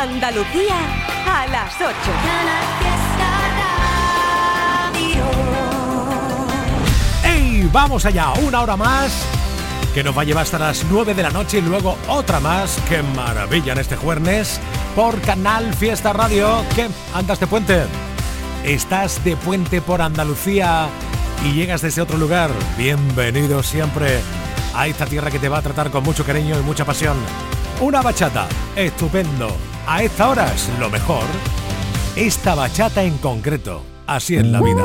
Andalucía a las 8. ¡Ey! Vamos allá, una hora más que nos va a llevar hasta las 9 de la noche y luego otra más. ¡Qué maravilla en este jueves! Por Canal Fiesta Radio. ¿Qué? ¿Andas de puente? ¿Estás de puente por Andalucía y llegas desde otro lugar? Bienvenido siempre a esta tierra que te va a tratar con mucho cariño y mucha pasión. Una bachata, estupendo. A esta hora es lo mejor. Esta bachata en concreto. Así es la vida.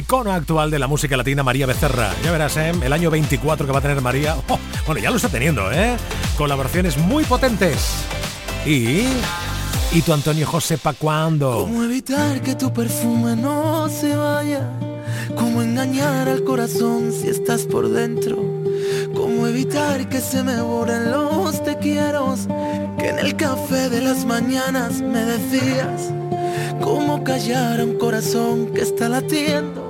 Icono actual de la música latina, María Becerra. Ya verás, ¿eh? el año 24 que va a tener María. Oh, bueno, ya lo está teniendo, ¿eh? Colaboraciones muy potentes. Y. ¿Y tu Antonio José pa' cuándo? ¿Cómo evitar que tu perfume no se vaya? ¿Cómo engañar al corazón si estás por dentro? ¿Cómo evitar que se me borren los te quiero? Que en el café de las mañanas me decías ¿Cómo callar a un corazón que está latiendo?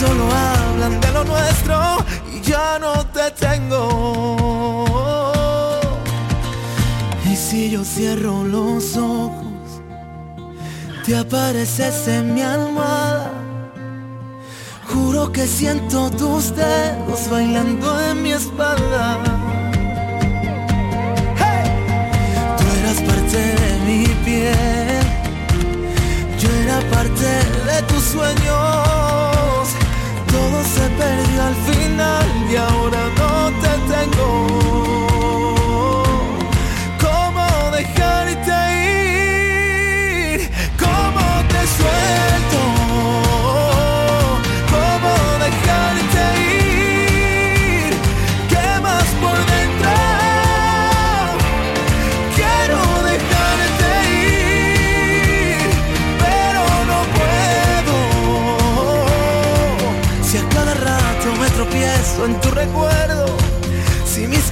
solo hablan de lo nuestro y ya no te tengo. Si yo cierro los ojos, te apareces en mi almohada. Juro que siento tus dedos bailando en mi espalda. Tú eras parte de mi piel, yo era parte de tus sueños se perdió al final y ahora no te tengo.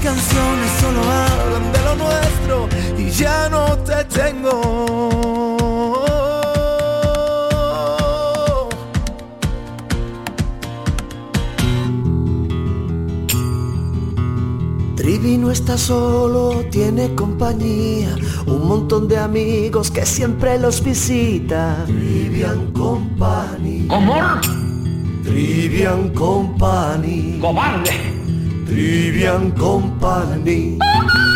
Canciones solo hablan de lo nuestro y ya no te tengo. Trivi no está solo, tiene compañía, un montón de amigos que siempre los visita. Trivian Company. ¿Cómo? Trivian Company. ¡Cobarde! Trivian Company.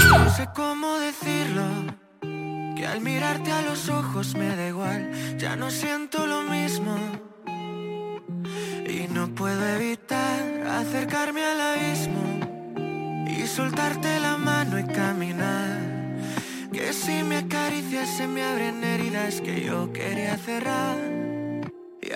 No sé cómo decirlo. Que al mirarte a los ojos me da igual. Ya no siento lo mismo. Y no puedo evitar acercarme al abismo. Y soltarte la mano y caminar. Que si me acaricias se me abren heridas que yo quería cerrar.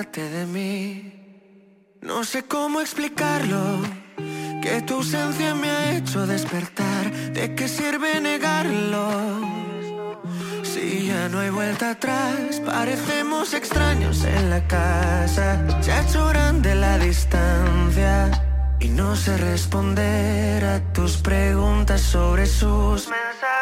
de mí. No sé cómo explicarlo, que tu ausencia me ha hecho despertar. ¿De qué sirve negarlo? Si ya no hay vuelta atrás, parecemos extraños en la casa. Se ha grande la distancia. Y no sé responder a tus preguntas sobre sus mensajes.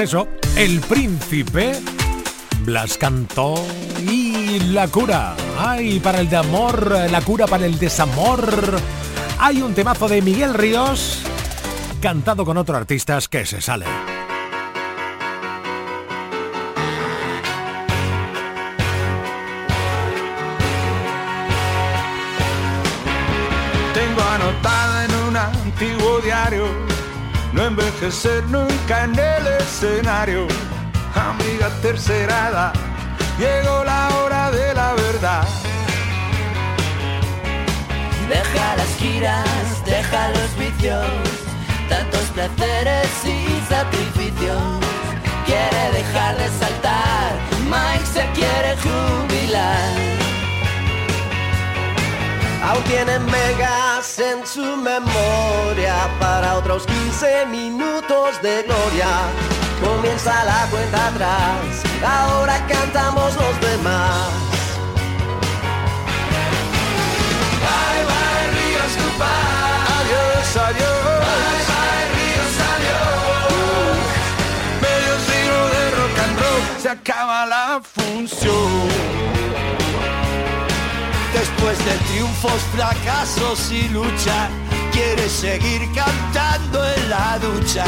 eso, el príncipe, Blas cantó y la cura. Ay, para el de amor, la cura para el desamor. Hay un temazo de Miguel Ríos cantado con otros artistas que se sale. Tengo anotado en un antiguo diario no envejecer nunca en el escenario. Amiga tercerada, llegó la hora de la verdad. Deja las giras, deja los vicios, tantos placeres y sacrificios. Quiere dejar de saltar, Mike se quiere jubilar. Aún tiene megas en su memoria para otros 15 minutos de gloria. Comienza la cuenta atrás, ahora cantamos los demás. Bye bye Ríos, goodbye. Adiós, adiós. Bye bye Ríos, adiós. Medio siglo de rock and roll, se acaba la función. Después de triunfos, fracasos y lucha, quiere seguir cantando en la ducha.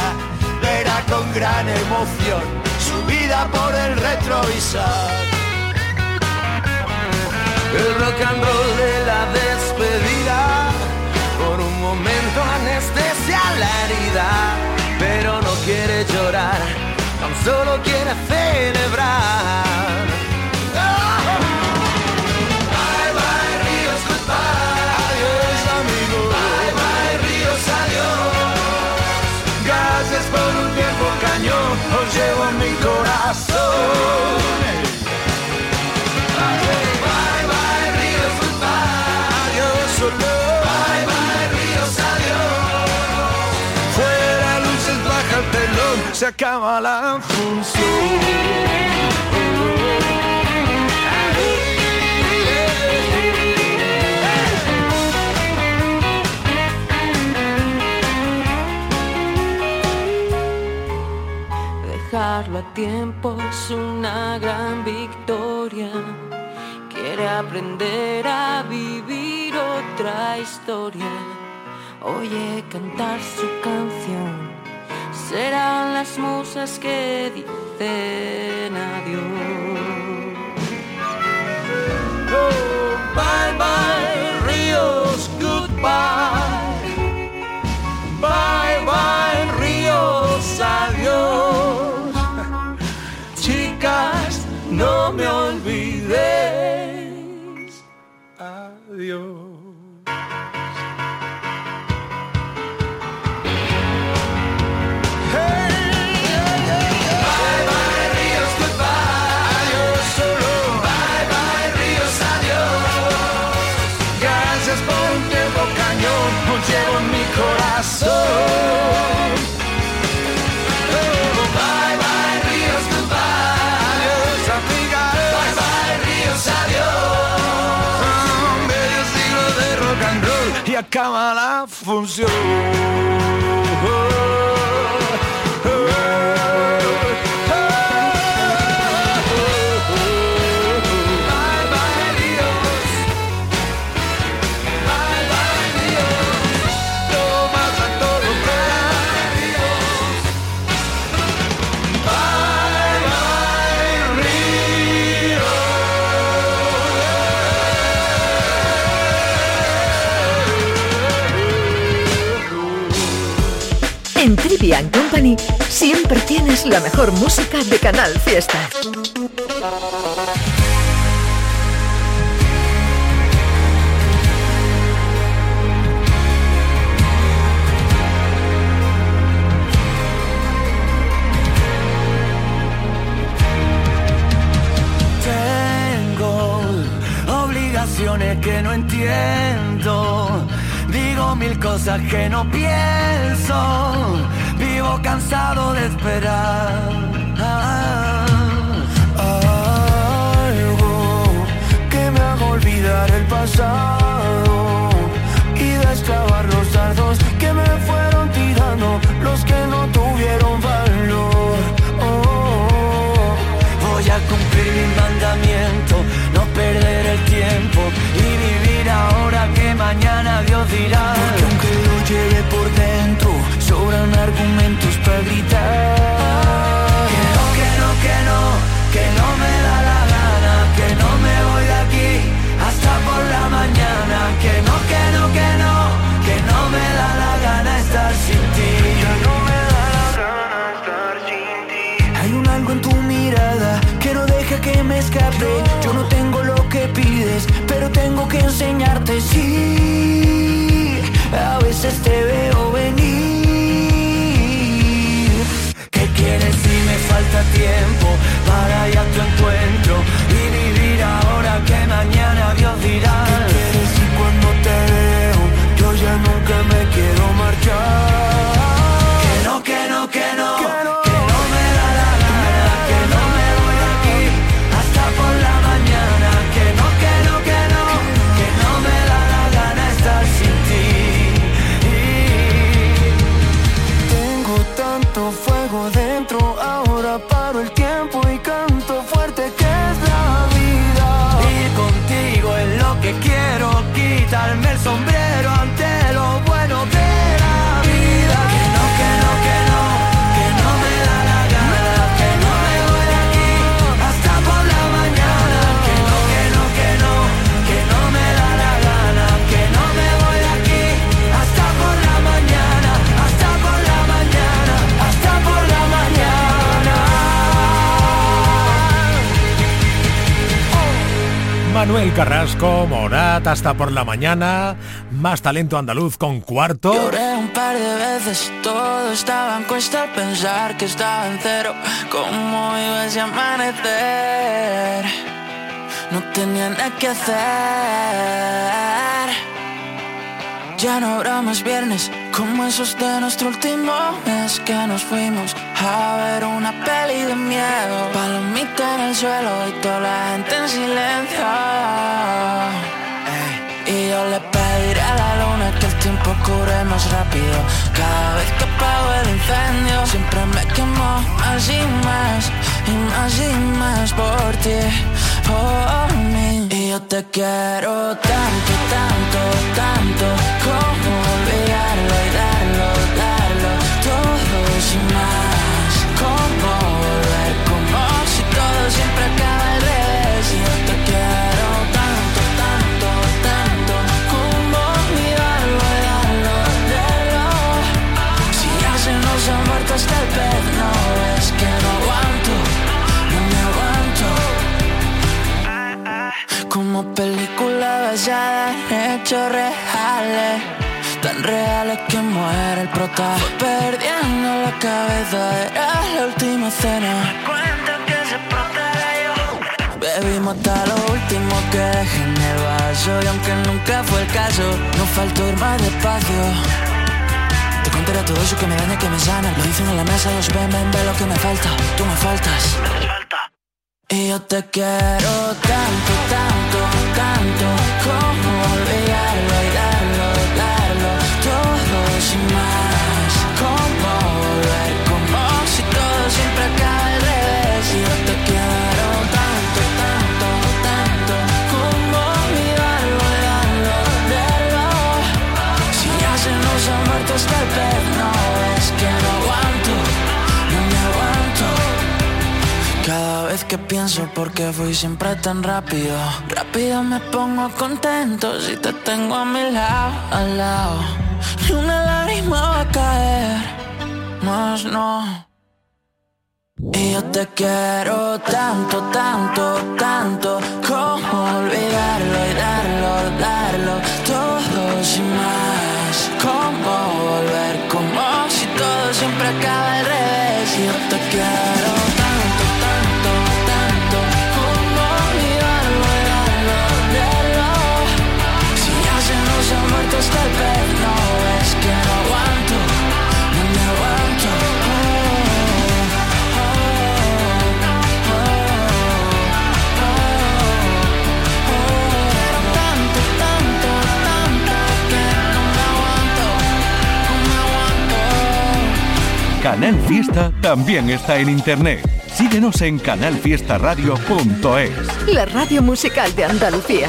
Verá con gran emoción su vida por el retrovisor. El rock and roll de la despedida, por un momento anestesia la herida, pero no quiere llorar, tan solo quiere celebrar. Se acaba la función. Dejarlo a tiempo es una gran victoria. Quiere aprender a vivir otra historia. Oye cantar su canción. Serán las musas que dicen adiós. Oh, bye bye, Ríos, goodbye. Bye bye, Ríos, adiós no me olvides. Adiós. acaba la función. Company. Siempre tienes la mejor música de Canal Fiesta. Tengo obligaciones que no entiendo. Mil cosas que no pienso, vivo cansado de esperar. Algo que me haga olvidar el pasado y desclavar los dardos que me fueron tirando los que no tuvieron valor. Oh, voy a cumplir mi mandamiento, no perder el tiempo y vivir ahora que mañana Dios dirá. Porque aunque lo lleve Manuel Carrasco, Morat hasta por la mañana, más talento andaluz con cuarto. Lloré un par de veces, todo estaba en cuesta pensar que estaba en cero. ¿Cómo iba a amanecer? No tenía nada que hacer. Ya no habrá más viernes como esos de nuestro último mes que nos fuimos a ver una peli de miedo. Palomita en el suelo y toda la gente en silencio. Y yo le pediré a la luna que el tiempo cure más rápido. Cada vez que apago el incendio, siempre me quemo más y más, y más y más por ti, por mí. Y yo te quiero tanto, tanto, tanto, como olvidarlo y darlo, darlo, todo sin más. Perdiendo la cabeza, era la última cena. Bebimos hasta lo último que dejé en el vaso Y aunque nunca fue el caso, no faltó ir más despacio. Te contaré todo eso que me daña, que me sana. Lo dicen en la mesa, los ven, ven, ve lo que me falta. Tú me faltas. Y yo te quiero tanto, tanto, tanto Como olvidarlo que pienso por qué fui siempre tan rápido. Rápido me pongo contento si te tengo a mi lado, al lado. Ni una lágrima va a caer, más no. Y yo te quiero tanto, tanto, tanto. Como olvidarlo y darlo, darlo Todo sin más Como volver, como si todo siempre acaba al revés. Y yo te quiero Canal Fiesta también está en internet. Síguenos en canalfiestaradio.es. La radio musical de Andalucía.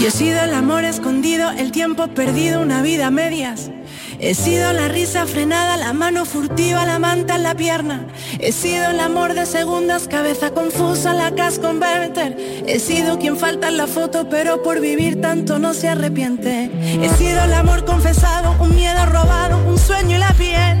Y he sido el amor escondido, el tiempo perdido, una vida a medias. He sido la risa frenada, la mano furtiva, la manta en la pierna. He sido el amor de segundas, cabeza confusa, la cash converter. He sido quien falta en la foto, pero por vivir tanto no se arrepiente. He sido el amor confesado, un miedo robado, un sueño y la piel.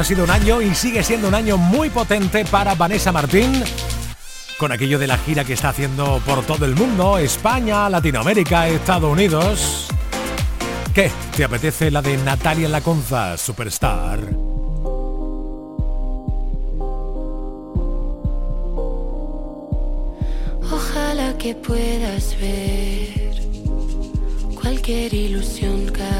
Ha sido un año y sigue siendo un año muy potente para Vanessa Martín. Con aquello de la gira que está haciendo por todo el mundo, España, Latinoamérica, Estados Unidos. ¿Qué? ¿Te apetece la de Natalia Lacunza, Superstar? Ojalá que puedas ver cualquier ilusión caer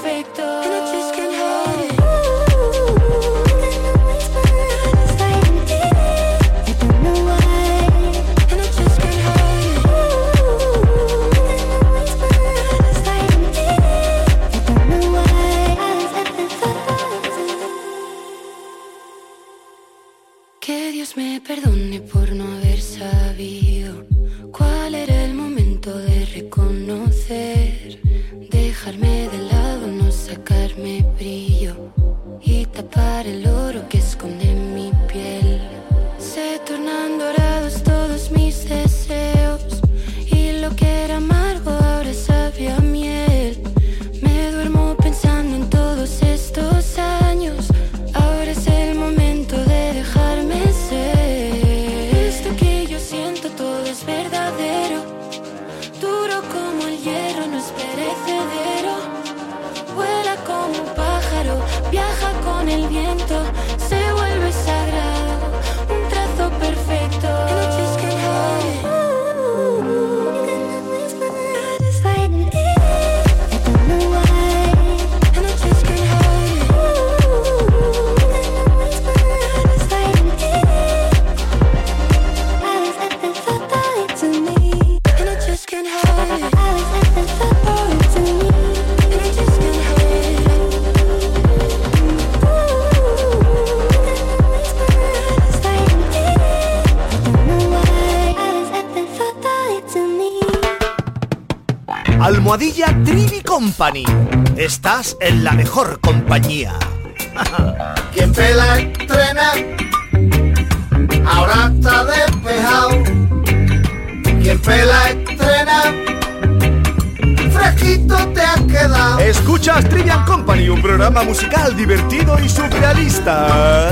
Que Dios me perdone por no haber sabido cuál era el momento de reconocer, dejarme de lado, no sacarme brillo y tapar el oro que esconde mi Company. Estás en la mejor compañía. Quien pela estrena, ahora está despejado. Quien pela estrena, fresquito te has quedado. Escuchas Trivian Company, un programa musical divertido y surrealista.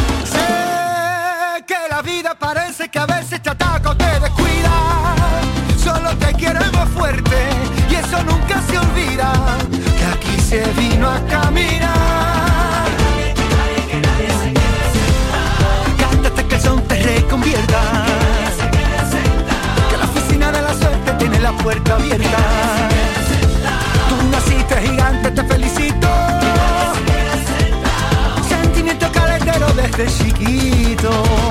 vida parece que a veces te ataco, te descuida. Solo te queremos fuerte y eso nunca se olvida. Que aquí se vino a caminar. Cántate que el son te reconvierta. Que la oficina de la suerte tiene la puerta abierta. Tú naciste gigante, te felicito. Sentimiento caletero desde chiquito.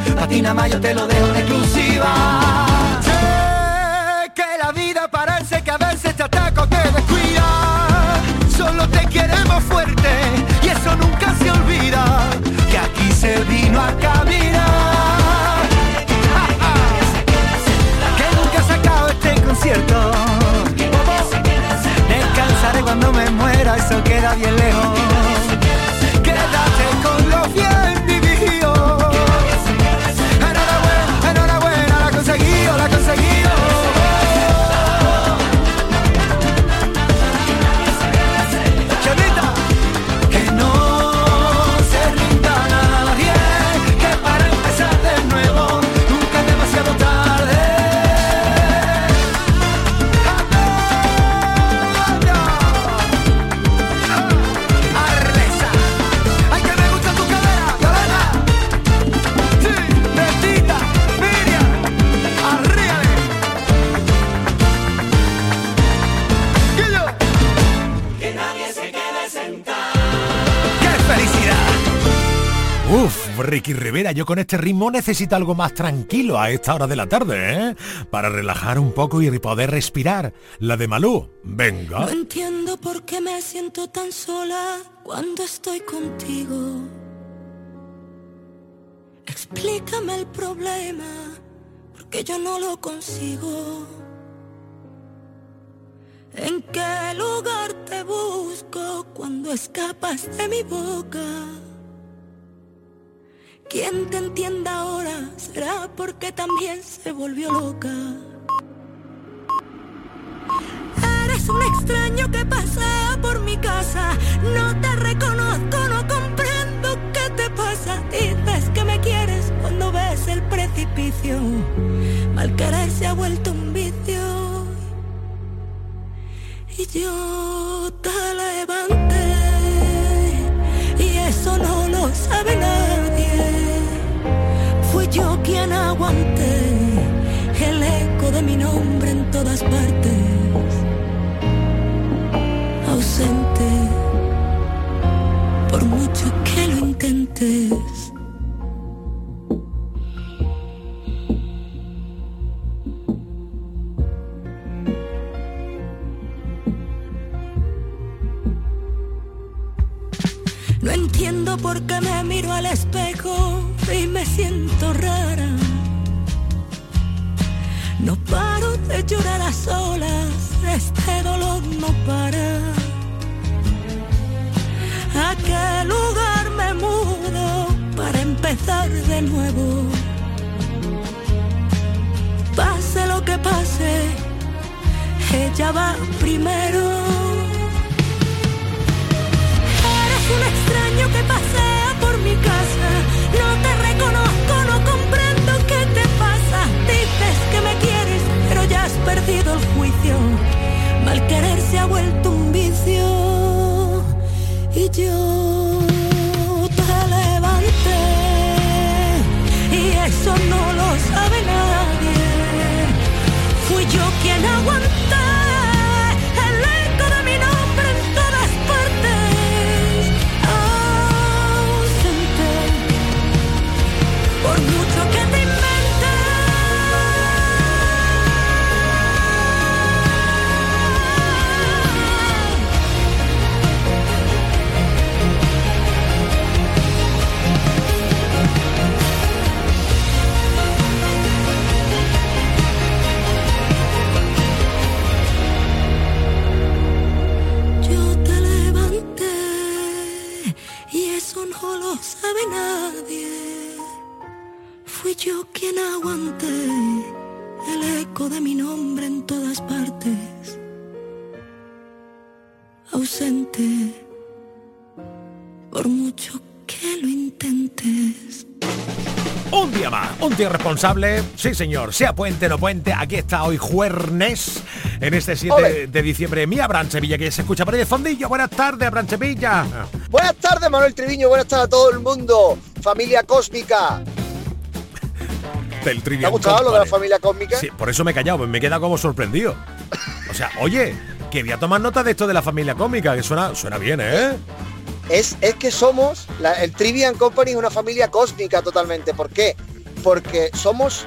Patina Mayo te lo dejo en exclusiva. Sé que la vida parece que a veces te ataca o te descuida. Solo te queremos fuerte y eso nunca se olvida. Que aquí se vino a caminar. Que nunca se acaba este concierto. Descansaré cuando me muera, eso queda bien lejos. Ricky Rivera, yo con este ritmo necesito algo más tranquilo a esta hora de la tarde, ¿eh? Para relajar un poco y poder respirar. La de Malú, venga. No entiendo por qué me siento tan sola cuando estoy contigo. Explícame el problema, porque yo no lo consigo. ¿En qué lugar te busco cuando escapas de mi boca? Quien te entienda ahora será porque también se volvió loca. Eres un extraño que pasa por mi casa. No te reconozco, no comprendo qué te pasa. Dices que me quieres cuando ves el precipicio. Mal querer se ha vuelto un vicio. Y yo te levanté. Y eso no lo sabe nadie quien aguante el eco de mi nombre en todas partes, ausente, por mucho que lo intentes. No entiendo por qué me miro al espejo y me siento rara. De llorar a solas, este dolor no para. ¿A qué lugar me mudo para empezar de nuevo? Pase lo que pase, ella va primero. un extraño que pasea por mi casa. No te perdido el juicio, mal querer se ha vuelto un vicio y yo. Responsable. Sí, señor, sea puente no puente, aquí está hoy jueves, en este 7 Ole. de diciembre. Mi Abraham Sevilla, que se escucha por ahí de fondillo. Buenas tardes, Abraham Sevilla. Buenas tardes, Manuel Triviño. Buenas tardes a todo el mundo. Familia cósmica. Del ¿Te ha gustado lo de la familia cósmica? Sí, por eso me he callado, me he quedado como sorprendido. O sea, oye, que voy a tomar nota de esto de la familia cómica, que suena, suena bien, ¿eh? Es, es que somos, la- el Trivian Company es una familia cósmica totalmente. ¿Por qué? Porque somos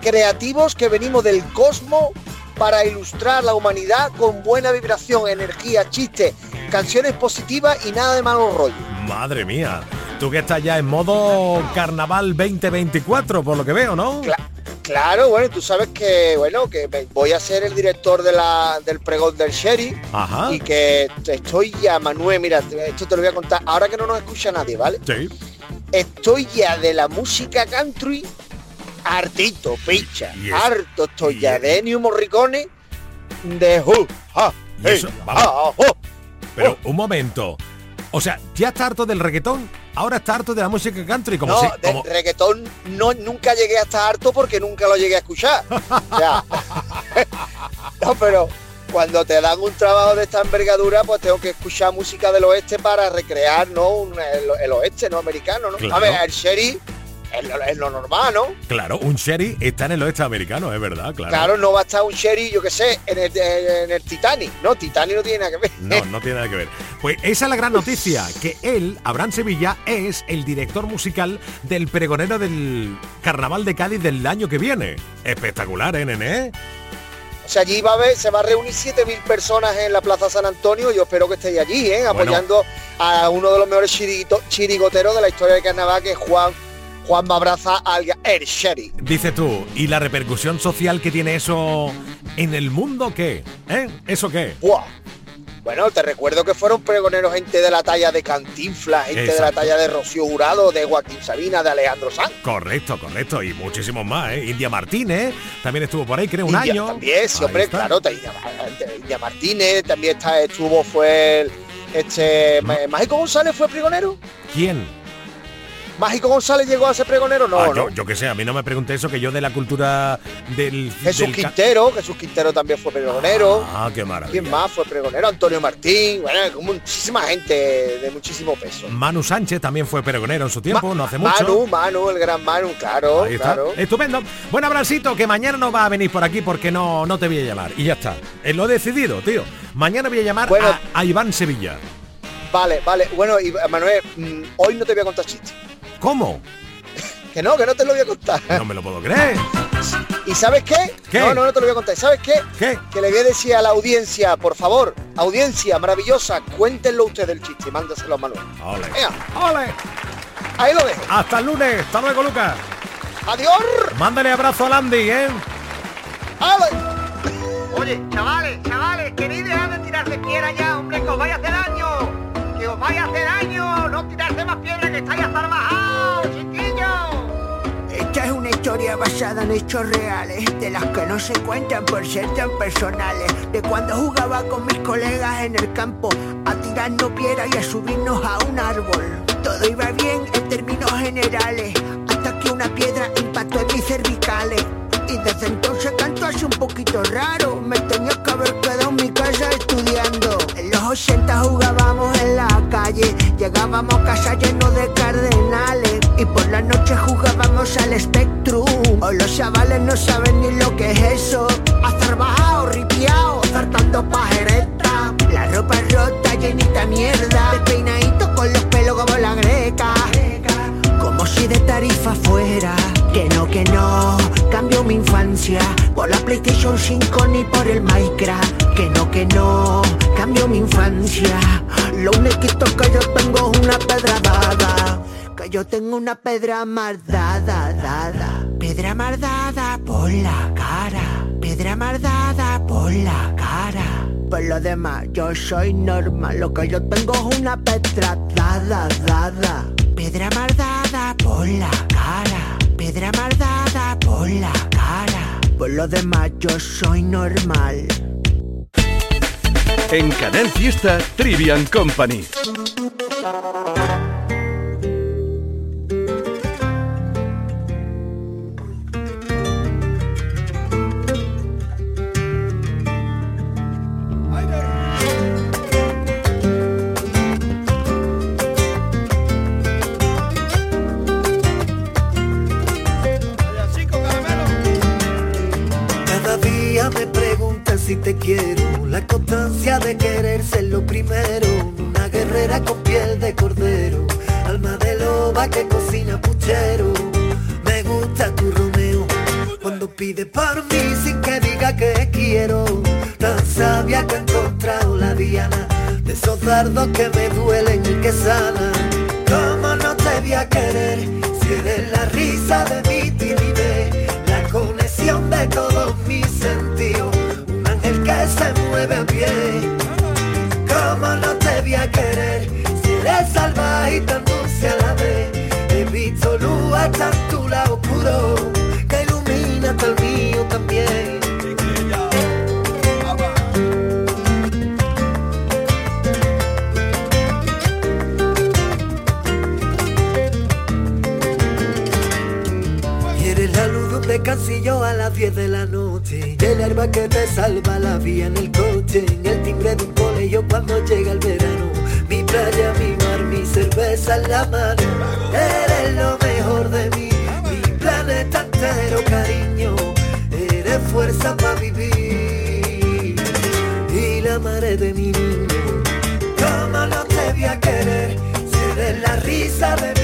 creativos que venimos del cosmos para ilustrar la humanidad con buena vibración, energía, chiste, canciones positivas y nada de malos rollos. Madre mía. Tú que estás ya en modo carnaval 2024, por lo que veo, ¿no? Claro, bueno, tú sabes que, bueno, que voy a ser el director de la, del pregón del Sherry Ajá. y que estoy ya, Manuel, mira, esto te lo voy a contar, ahora que no nos escucha nadie, ¿vale? Sí. Estoy ya de la música country hartito, picha, harto estoy ya de Ennio Morricone, de Who, hey. Pero un momento. O sea, ya está harto del reggaetón, ahora está harto de la música country, como no, si. como- reggaetón no, nunca llegué a estar harto porque nunca lo llegué a escuchar. O sea, no, pero cuando te dan un trabajo de esta envergadura, pues tengo que escuchar música del oeste para recrear, ¿no? Un- el, el oeste, ¿no? Americano, ¿no? Claro. A ver, el Sherry es lo, es lo normal, ¿no? Claro, un sherry está en el oeste americano, es verdad, claro. Claro, no va a estar un Sherry, yo qué sé, en el, en el Titanic. No, Titanic no tiene nada que ver. No, no tiene nada que ver. Pues esa es la gran noticia, que él, Abraham Sevilla, es el director musical del pregonero del Carnaval de Cádiz del año que viene. Espectacular, ¿eh, nene? O sea, allí va a haber, se va a reunir 7.000 personas en la Plaza San Antonio. Yo espero que estéis allí, ¿eh? apoyando a uno de los mejores chiriguito- chirigoteros de la historia del carnaval, que es Juan, Juan Mabraza, alias El Sherry. Dices tú, ¿y la repercusión social que tiene eso en el mundo qué? ¿Eh? ¿Eso qué? ¡Buah! Bueno, te recuerdo que fueron pregoneros gente de la talla de Cantinflas, gente de la talla de Rocío Jurado, de Joaquín Sabina, de Alejandro Sanz. Correcto, correcto, y muchísimos más, ¿eh? India Martínez también estuvo por ahí, creo, un India año. También, sí, Ahí hombre, está. claro, India, India Martínez, también está, estuvo, fue el, este, Mágico González fue pregonero. ¿Quién? Mágico González llegó a ser pregonero, no, Ah, no. yo, yo qué sé, a mí no me pregunté eso, que yo de la cultura del... Jesús del Quintero, Jesús Quintero también fue pregonero. Ah, qué maravilla. ¿Quién más fue pregonero? Antonio Martín, bueno, muchísima gente de muchísimo peso. Manu Sánchez también fue pregonero en su tiempo, no hace mucho. Manu, Manu, el gran Manu, claro, Ahí está. claro. Estupendo. Bueno, Abrancito, que mañana no va a venir por aquí porque no, no te voy a llamar. Y ya está. Eh, lo he decidido, tío. Mañana voy a llamar Bueno. a, a Iván Sevilla. Vale, vale. Bueno, y Manuel, mm, hoy no te voy a contar chistes. ¿Cómo? Que no, que no te lo voy a contar. No me lo puedo creer. ¿Y sabes qué? ¿Qué? No, no, no te lo voy a contar. ¿Sabes qué? ¿Qué? Que le voy a decir a la audiencia, por favor, audiencia maravillosa, cuéntenlo ustedes el chiste y mándaselo a Manuel. Ole. Venga, ¡Ole! ahí lo dejo. Hasta el lunes. Hasta luego, Lucas. Adiós. Mándale abrazo a Landy, ¿eh? Oye, chavales, chavales, queréis dejar de tirarse piedra ya, hombre, que os vaya a hacer daño. Que vaya a daño. No tirarse más piedra que estáis hasta bajados, chiquillos. Esta es una historia basada en hechos reales, de las que no se cuentan por ser tan personales. De cuando jugaba con mis colegas en el campo, a tirarnos piedra y a subirnos a un árbol. Todo iba bien en términos generales, hasta que una piedra impactó en mis cervicales. Y desde entonces canto así un poquito raro, me tenía que haber quedado en mi casa estudiando. En los 80 jugábamos en la llegábamos a casa llenos de cardenales. Y por la noche jugábamos al Spectrum. Hoy los chavales no saben ni lo que es eso. Hacer bajado, ripiao, saltando pajereta. La ropa rota, llenita mierda. Despeinadito con los pelos como la greca. Si de tarifa fuera. Que no, que no, cambio mi infancia por la PlayStation 5 ni por el Minecraft. Que no, que no, cambio mi infancia. Lo único que yo tengo es una pedra dada. Que yo tengo una pedra mardada, dada. Pedra mardada por la cara. Pedra mardada por la cara. Por lo demás, yo soy normal, lo que yo tengo es una petra dada, dada. Piedra mardada por la cara, piedra mardada por la cara. Por lo demás, yo soy normal. En Canal Fiesta, Trivian Company. Si te quiero, la constancia de querer ser lo primero, una guerrera con piel de cordero, alma de loba que cocina puchero, me gusta tu Romeo, cuando pide por mí sin que diga que quiero, tan sabia que ha encontrado la diana, de esos dardos que me duelen y que sanan, ¿cómo no te voy a querer? Si eres la risa de mi timidez, la conexión de todos mis a pie. ¿Cómo no te voy a querer? Si eres salvaje y tan dulce a la vez, he visto luz hasta tu lado oscuro, que ilumina hasta el mío también. Y eres la luz de un descansillo a las 10 de la noche el herba que te salva la vía en el coche En el timbre de un colegio cuando llega el verano. Mi playa, mi mar, mi cerveza en la mano. Eres lo mejor de mí Mi planeta entero, cariño. Eres fuerza para vivir. Y la madre de mi niño ¿Cómo no te voy a querer? Si eres la risa de mi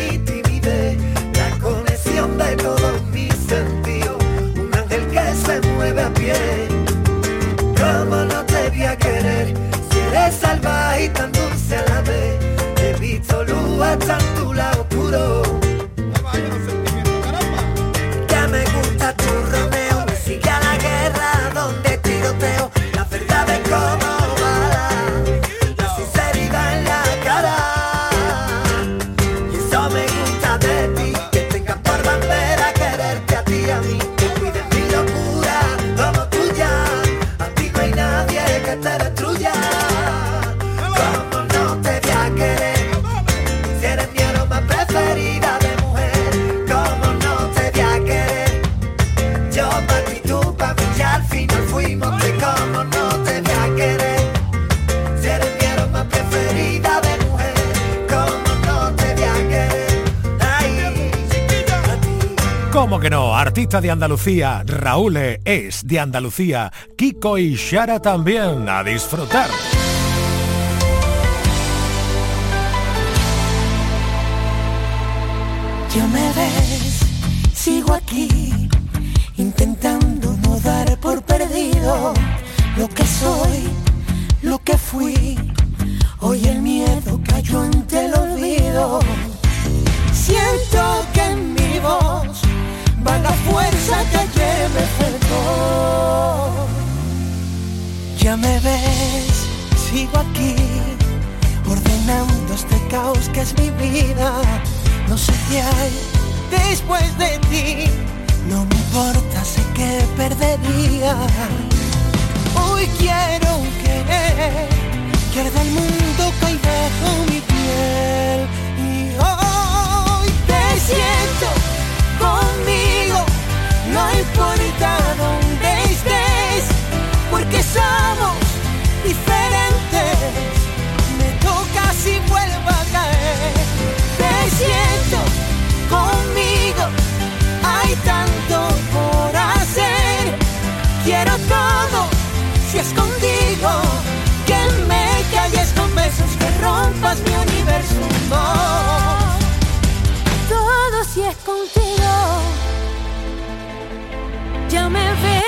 de Andalucía, Raúl es de Andalucía, Kiko y Shara también, a disfrutar. Que arda el mundo cae bajo mi Todo si es contigo. Ya me ves,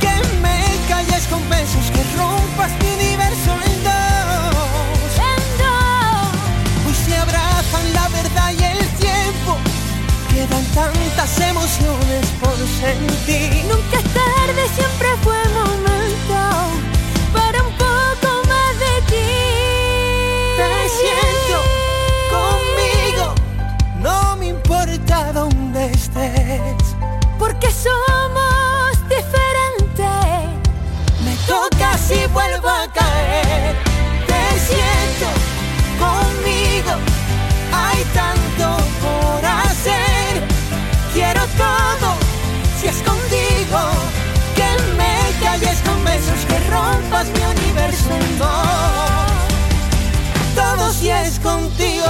que me calles con besos, que rompas mi universo en dos. En dos. Hoy se abrazan la verdad y el tiempo, quedan tantas emociones por sentir. Todo si es contigo.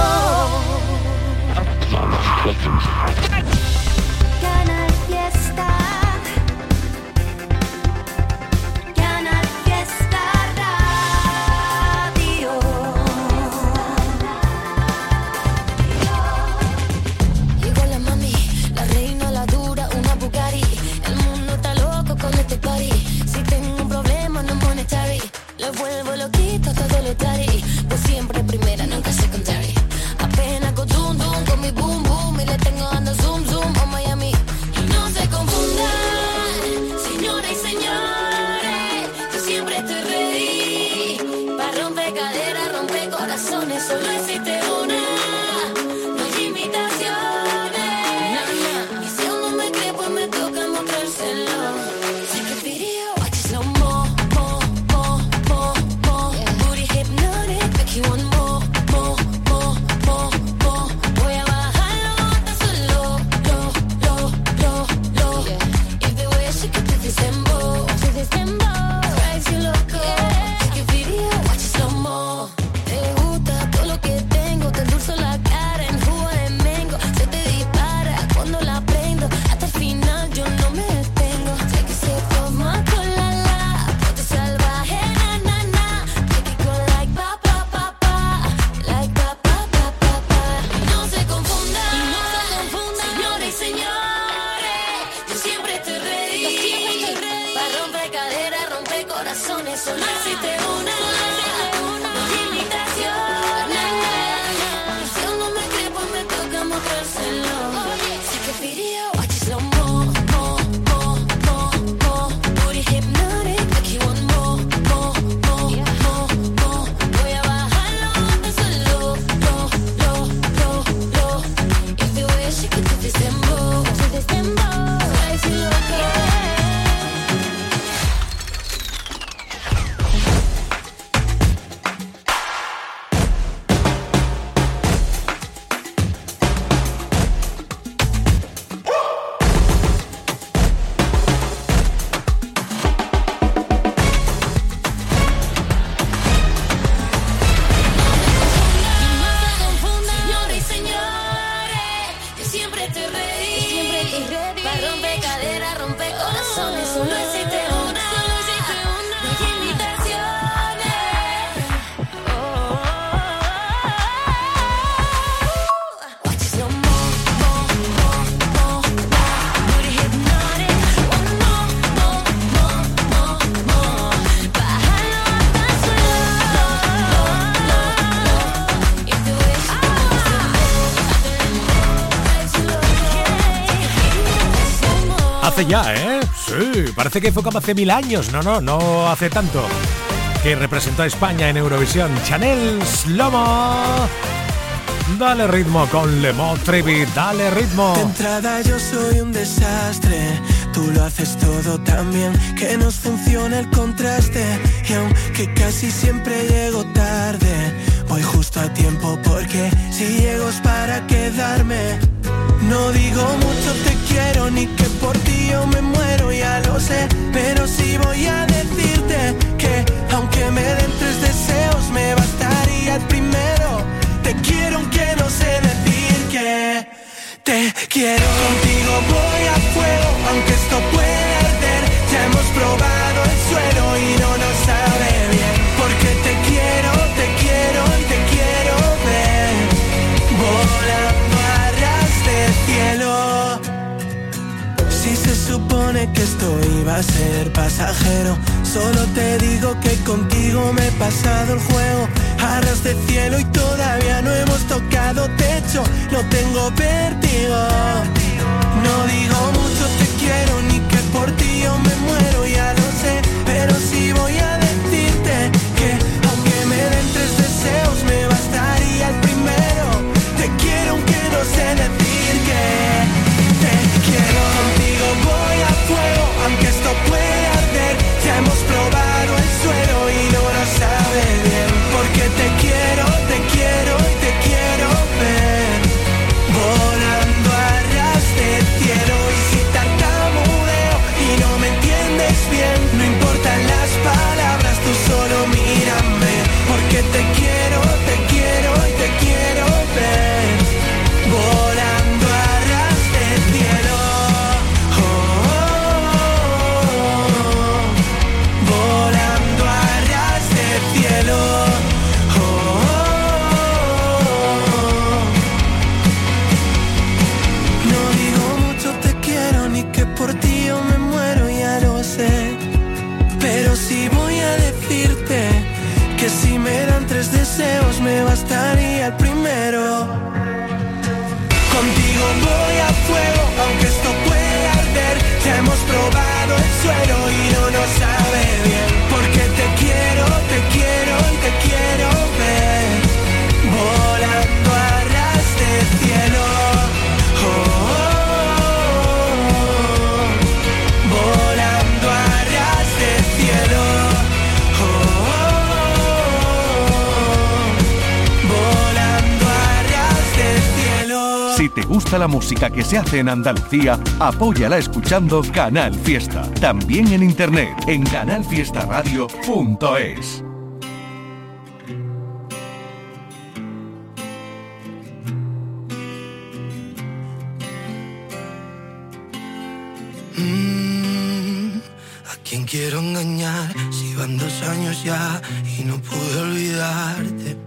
Ya, ¿eh? Sí, parece que fue como hace mil años. No, no, no hace tanto. Que representó a España en Eurovisión. Chanel Slomo. Dale ritmo con Lemo Trevi, dale ritmo. De entrada yo soy un desastre, tú lo haces todo tan bien que nos funciona el contraste y aunque casi siempre llego tarde, voy justo a tiempo porque si llego es para quedarme. No digo mucho te quiero ni que por ti yo me muero, ya lo sé, pero sí voy a decirte que aunque me den tres deseos me bastaría el primero. Te quiero aunque no sé decir que te quiero. Contigo voy a fuego, aunque esto pueda arder. Ya hemos probado el suelo y no nos sabe bien. Porque te quiero, te quiero que esto iba a ser pasajero, solo te digo que contigo me he pasado el juego. Arras de cielo y todavía no hemos tocado techo, no tengo vértigo. No digo mucho te quiero ni que por ti yo me muero, ya lo sé, pero sí voy a decirte que aunque me den tres deseos me bastaría el primero. Te quiero aunque no fuego, aunque esto pueda la música que se hace en Andalucía, apóyala escuchando Canal Fiesta. También en internet en canalfiestaradio.es. Mm, ¿A quién quiero engañar si van dos años ya y no pude olvidarte?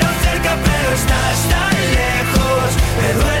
pero estás tan lejos. Me duele,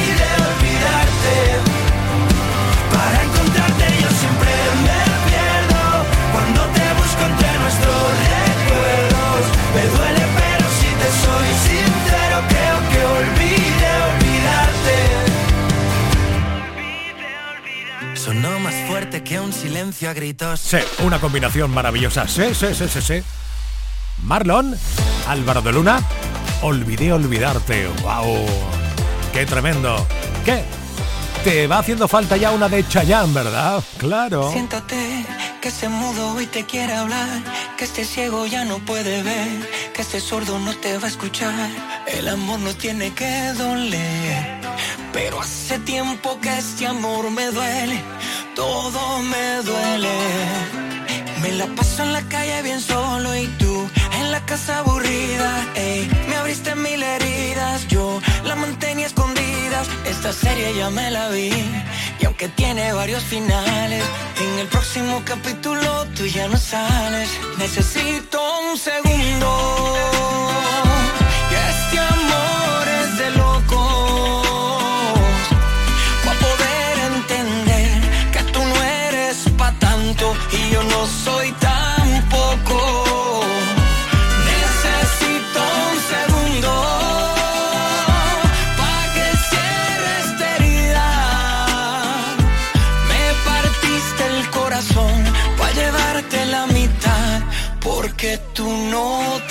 silencio a gritos. Sí, una combinación maravillosa. Sí, sí, sí, sí, sí. Marlon, Álvaro de Luna, olvidé olvidarte. ¡Wow! ¡Qué tremendo! ¿Qué? Te va haciendo falta ya una de Chayanne, ¿verdad? Claro. Siéntate, que este mudo hoy te quiere hablar, que este ciego ya no puede ver, que este sordo no te va a escuchar. El amor no tiene que doler, pero hace tiempo que este amor me duele, todo me duele. Me la paso en la calle bien solo y tú en la casa aburrida. Ey, me abriste mil heridas, yo la mantenía escondidas. Esta serie ya me la vi y aunque tiene varios finales, en el próximo capítulo tú ya no sales. Necesito un segundo. Y yo no soy tampoco. Necesito un segundo pa' que cierre esta herida. Me partiste el corazón pa' llevarte la mitad porque tú no tenías.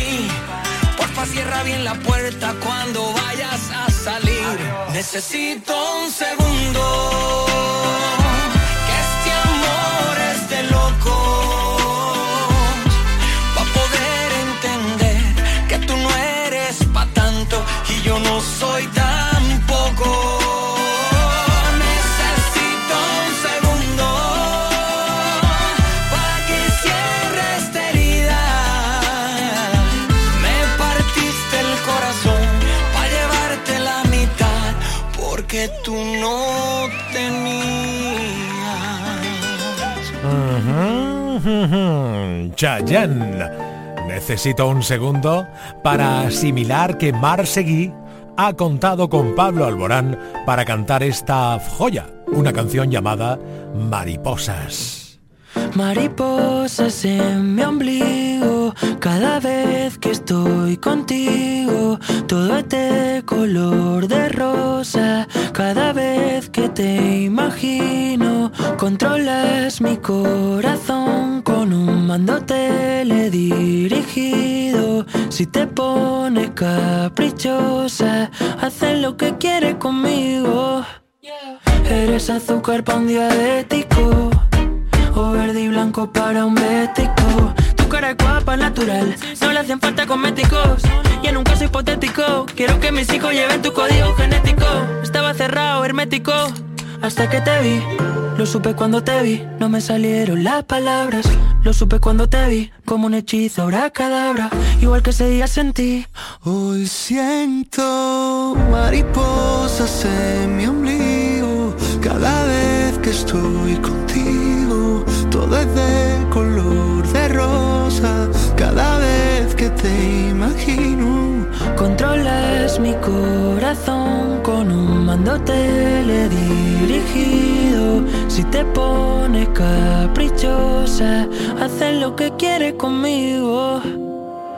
Cierra bien la puerta cuando vayas a salir. Necesito un segundo. Que este amor es de locos. Pa' poder entender que tú no eres pa' tanto y yo no soy tampoco. Chayanne. Necesito un segundo para asimilar que Mar Seguí ha contado con Pablo Alborán para cantar esta joya, una canción llamada Mariposas. Mariposas en mi ombligo, cada vez que estoy contigo, todo es de color de rosa, cada vez que te imagino, controlas mi corazón con un mando teledirigido, si te pones caprichosa, haces lo que quieres conmigo. Eres azúcar para un diabético o verde y blanco para un bético. Cara guapa, natural, no le hacen falta cosméticos. Y en un caso hipotético, quiero que mis hijos lleven tu código genético. Estaba cerrado, hermético, hasta que te vi. Lo supe cuando te vi, no me salieron las palabras. Lo supe cuando te vi, como un hechizo, ahora cadabra. Igual que ese día sentí. Hoy siento mariposas en mi ombligo cada vez que estoy contigo. Todo es de color de rosa cada vez que te imagino. Controlas mi corazón con un mando teledirigido. Si te pones caprichosa, haces lo que quieres conmigo.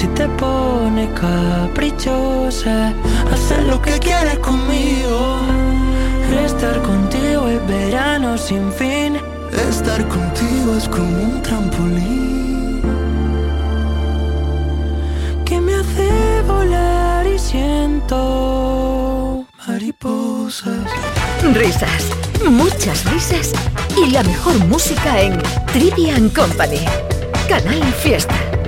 Si te pones caprichosa, haces lo que quieres conmigo. Estar contigo es verano sin fin. Estar contigo es como un trampolín que me hace volar y siento mariposas. Risas, muchas risas y la mejor música en Trivian Company. Canal Fiesta.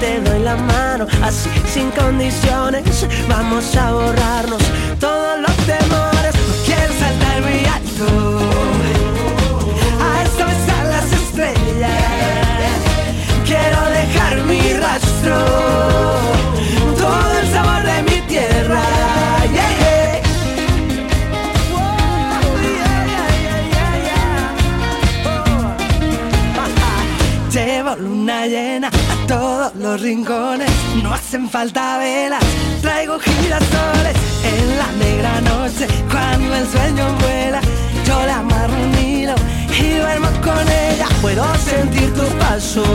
Te doy la mano, así sin condiciones. Vamos a borrarnos todos los temores. Rincones, no hacen falta velas, traigo girasoles en la negra noche, cuando el sueño vuela, yo le amarro un hilo y duermo con ella, puedo sentir tus pasos,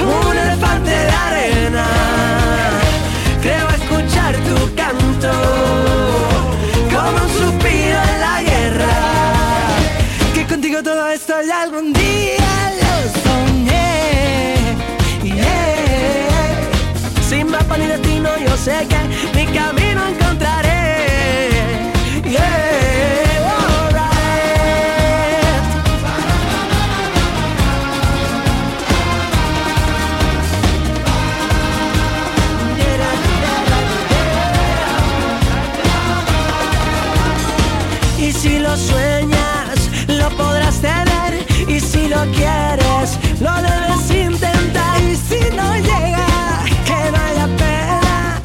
un elefante de arena, creo escuchar tu canto, como un suspiro en la guerra, que contigo todo esto ya algún día yo sé que mi camino encontraré.